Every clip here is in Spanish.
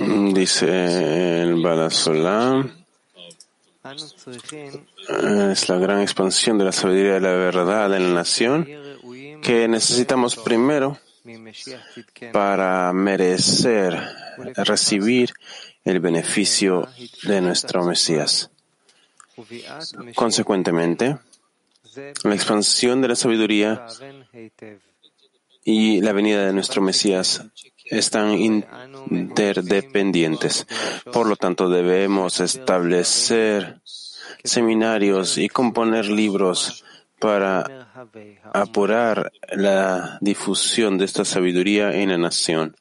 Mm, dice el es la gran expansión de la sabiduría de la verdad en la nación que necesitamos primero para merecer recibir el beneficio de nuestro Mesías. Consecuentemente, la expansión de la sabiduría y la venida de nuestro Mesías están interdependientes. Por lo tanto, debemos establecer seminarios y componer libros para apurar la difusión de esta sabiduría en la nación.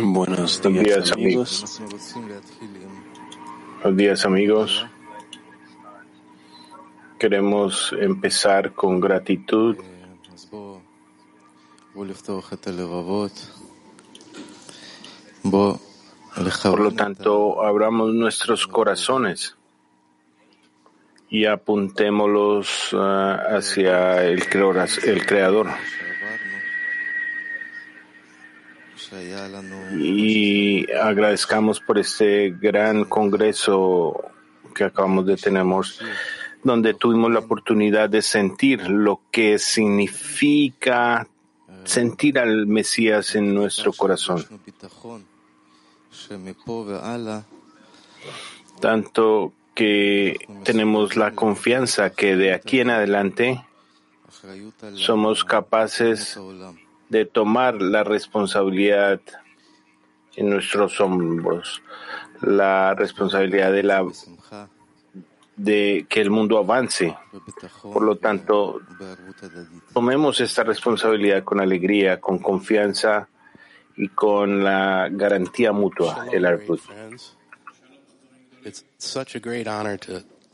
Buenos días, amigos. Buenos días, amigos. Queremos empezar con gratitud. Por lo tanto, abramos nuestros corazones y apuntémoslos ah, hacia el, el creador. Y agradezcamos por este gran congreso que acabamos de tener, donde tuvimos la oportunidad de sentir lo que significa sentir al Mesías en nuestro corazón. Tanto que tenemos la confianza que de aquí en adelante somos capaces de tomar la responsabilidad en nuestros hombros, la responsabilidad de la de que el mundo avance. Por lo tanto, tomemos esta responsabilidad con alegría, con confianza y con la garantía mutua, el Arput.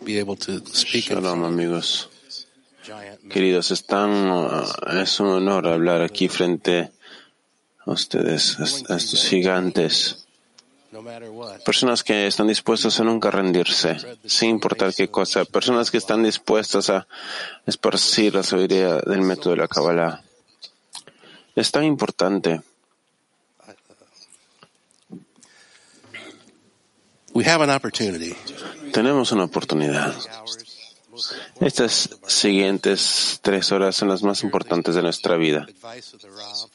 Shalom, amigos. Queridos, están, uh, es un honor hablar aquí frente a ustedes, a a estos gigantes. Personas que están dispuestas a nunca rendirse, sin importar qué cosa. Personas que están dispuestas a esparcir la sabiduría del método de la Kabbalah. Es tan importante. We have an opportunity. Tenemos una oportunidad. Estas siguientes tres horas son las más importantes de nuestra vida.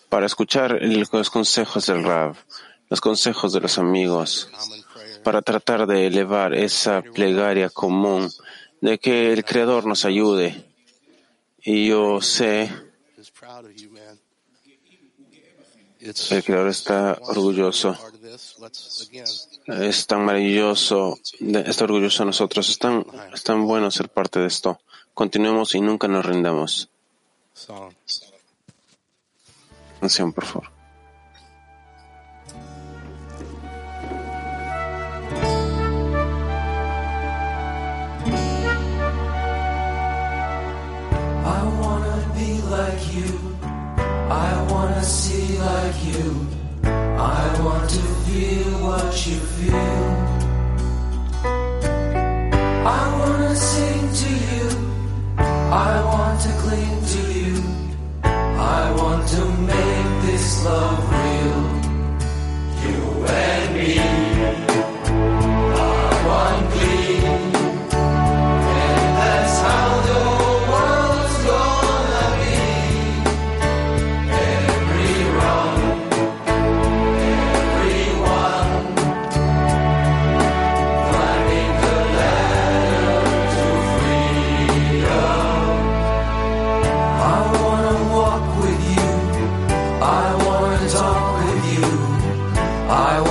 Para escuchar los consejos del Rav, los consejos de los amigos, para tratar de elevar esa plegaria común de que el Creador nos ayude. Y yo sé, el Creador está orgulloso Es tan maravilloso, está orgulloso de nosotros, es tan, es tan bueno ser parte de esto. Continuemos y nunca nos rindamos. Canción, por favor. I wanna be like you. I wanna see like you. I want to feel what you feel. I wanna sing to you. I want to cling to you. I want to make this love I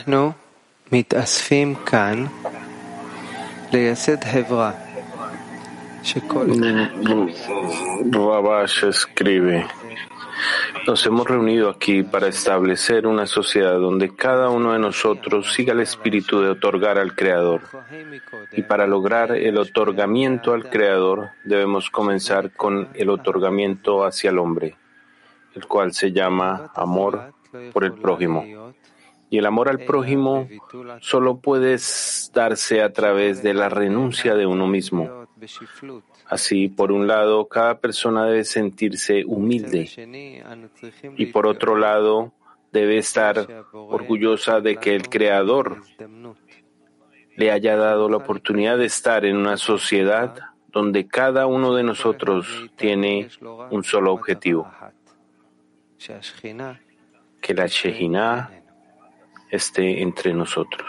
אנחנו מתאספים כאן לייסד חברה שכל Rabash escribe, nos hemos reunido aquí para establecer una sociedad donde cada uno de nosotros siga el espíritu de otorgar al Creador. Y para lograr el otorgamiento al Creador debemos comenzar con el otorgamiento hacia el hombre, el cual se llama amor por el prójimo. Y el amor al prójimo solo puede darse a través de la renuncia de uno mismo. Así, por un lado, cada persona debe sentirse humilde. Y por otro lado, debe estar orgullosa de que el Creador le haya dado la oportunidad de estar en una sociedad donde cada uno de nosotros tiene un solo objetivo, que la Shejinah esté entre nosotros.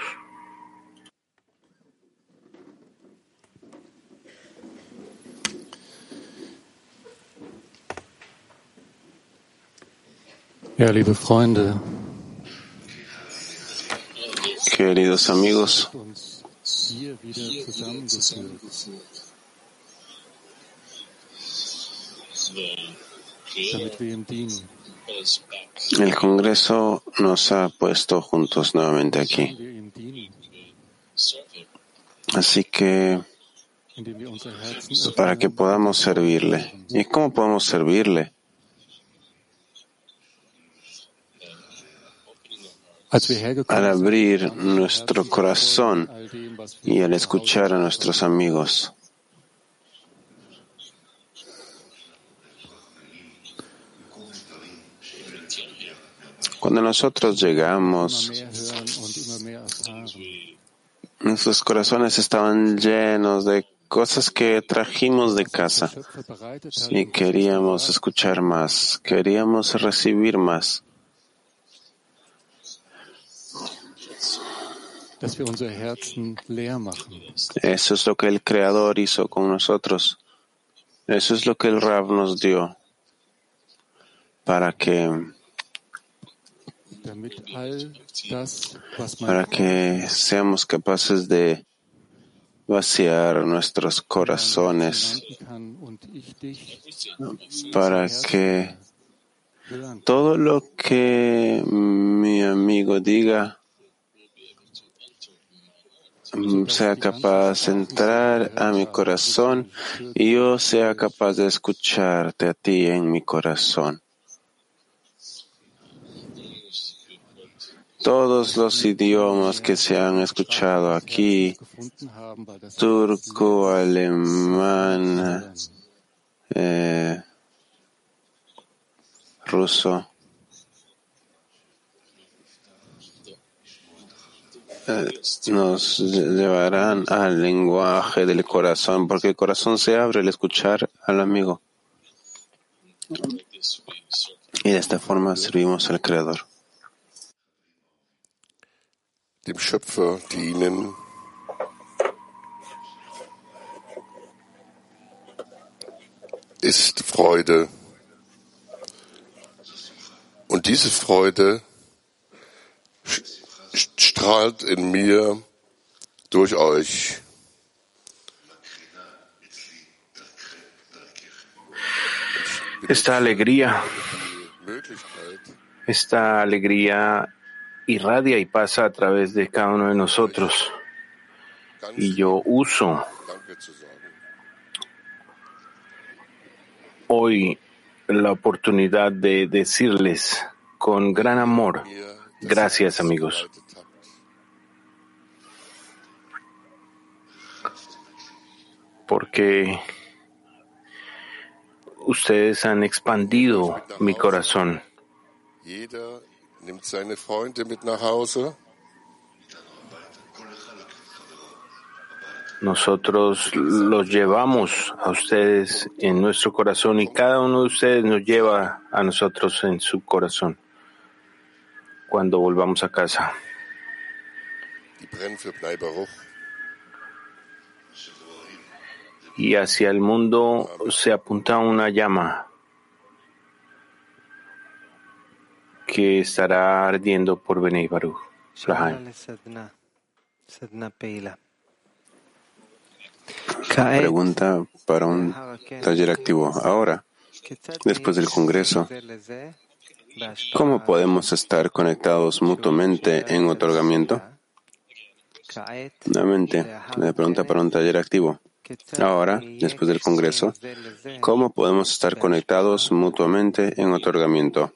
Ja, liebe Freunde, Queridos amigos, damit wir ihm dienen. El Congreso nos ha puesto juntos nuevamente aquí. Así que para que podamos servirle. ¿Y cómo podemos servirle? Al abrir nuestro corazón y al escuchar a nuestros amigos. Cuando nosotros llegamos, nuestros corazones estaban llenos de cosas que trajimos de casa y queríamos escuchar más, queríamos recibir más. Eso es lo que el Creador hizo con nosotros. Eso es lo que el Rab nos dio para que, para que seamos capaces de vaciar nuestros corazones, para que todo lo que mi amigo diga mm, sea capaz de entrar a mi corazón y yo sea capaz de escucharte a ti en mi corazón. Todos los idiomas que se han escuchado aquí, turco, alemán, eh, ruso, eh, nos llevarán al lenguaje del corazón, porque el corazón se abre al escuchar al amigo. Y de esta forma servimos al Creador. Dem Schöpfer dienen, ist Freude. Und diese Freude strahlt in mir durch euch. Esta alegría, Möglichkeit, esta alegría irradia y pasa a través de cada uno de nosotros. Y yo uso hoy la oportunidad de decirles con gran amor, gracias amigos, porque ustedes han expandido mi corazón. Nimmt seine Freunde mit nach Hause. Nosotros los llevamos a ustedes en nuestro corazón y cada uno de ustedes nos lleva a nosotros en su corazón cuando volvamos a casa. Y hacia el mundo se apunta una llama que estará ardiendo por Benei Baruch. Pregunta para un taller activo. Ahora, después del Congreso, ¿cómo podemos estar conectados mutuamente en otorgamiento? Nuevamente, la pregunta para un taller activo. Ahora, después del Congreso, ¿cómo podemos estar conectados mutuamente en otorgamiento?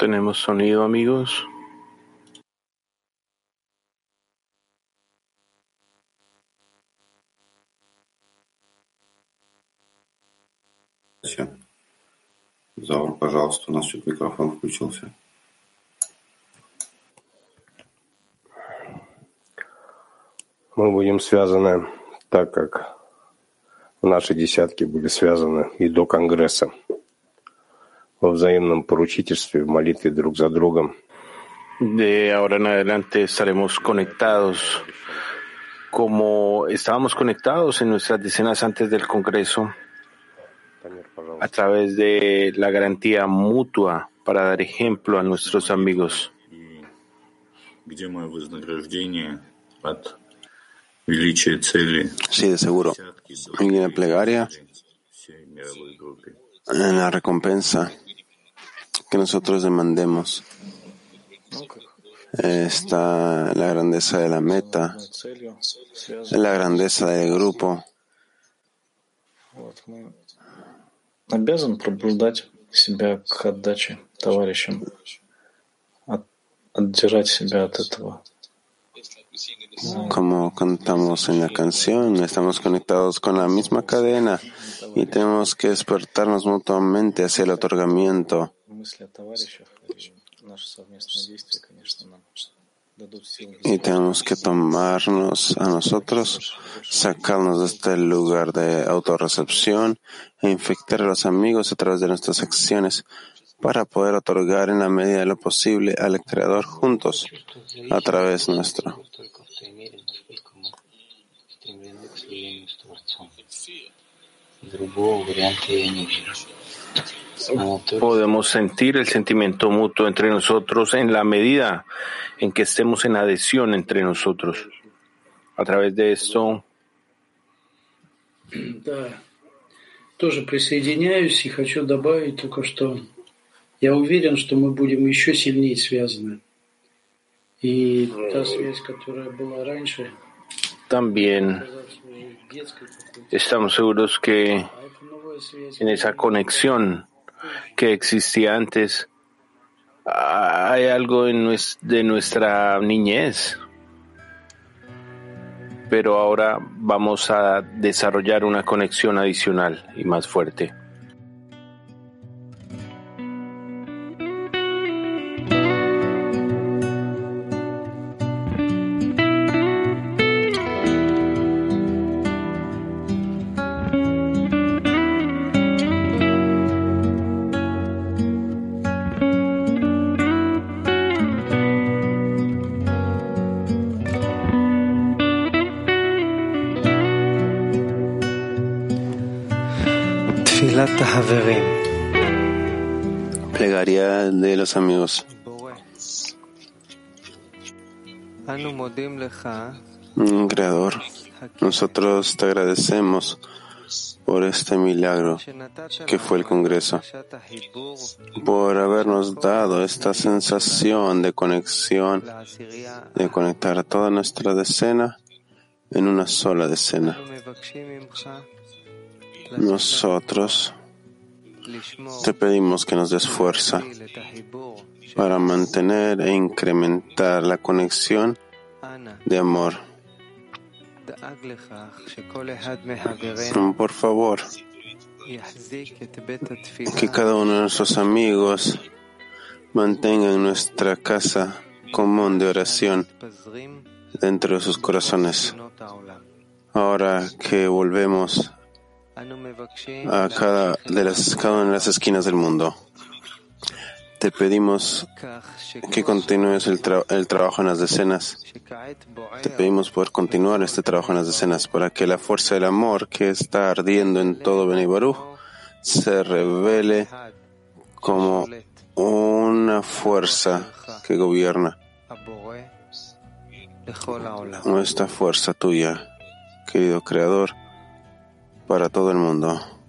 ¿Tenemos sonido, amigos? Заур, пожалуйста, у нас чуть микрофон включился. Мы будем связаны так, как наши десятки были связаны и до Конгресса, во взаимном поручительстве, в молитве друг за другом. De ahora en adelante estaremos conectados como estábamos conectados en nuestras decenas antes del Congreso a través de la garantía mutua para dar ejemplo a nuestros amigos. Где мое вознаграждение от величия цели Sí, de seguro. Y en la plegaria, всей мировой группе? en la recompensa que nosotros demandemos, está la grandeza de la meta, целью la grandeza del grupo. Вот, мы обязан пробуждать себя к отдаче товарищам, от- отдирать себя от этого. Como cantamos en la canción, estamos conectados con la misma cadena y tenemos que despertarnos mutuamente hacia el otorgamiento. y tenemos que tomarnos a nosotros, sacarnos de este lugar de autorrecepción e infectar a los amigos a través de nuestras acciones para poder otorgar en la medida de lo posible al Creador juntos a través nuestro Podemos sentir el sentimiento mutuo entre nosotros en la medida en que estemos en adhesión entre nosotros. A través de esto, Да, тоже присоединяюсь и хочу добавить только, что я уверен, что мы будем еще сильнее связаны. И та связь, которая была раньше, también казалась уже детской какой-то, estamos seguros que а эта новая связь, en esa conexión que existía antes, hay algo de nuestra niñez. Pero ahora vamos a desarrollar una conexión adicional y más fuerte. Plegaria de los amigos. Mm, creador, nosotros te agradecemos por este milagro que fue el Congreso, por habernos dado esta sensación de conexión, de conectar toda nuestra decena en una sola decena. Nosotros te pedimos que nos des fuerza para mantener e incrementar la conexión de amor. Por favor, que cada uno de nuestros amigos mantenga en nuestra casa común de oración dentro de sus corazones. Ahora que volvemos Ah, a cada, de las, cada una de las esquinas del mundo. Te pedimos que continúes el, trabajo en las decenas. Te pedimos poder continuar este trabajo en las decenas para que la fuerza del amor que está ardiendo en todo Benibarú se revele como una fuerza que gobierna. Nuestra fuerza tuya, querido Creador, para todo el mundo.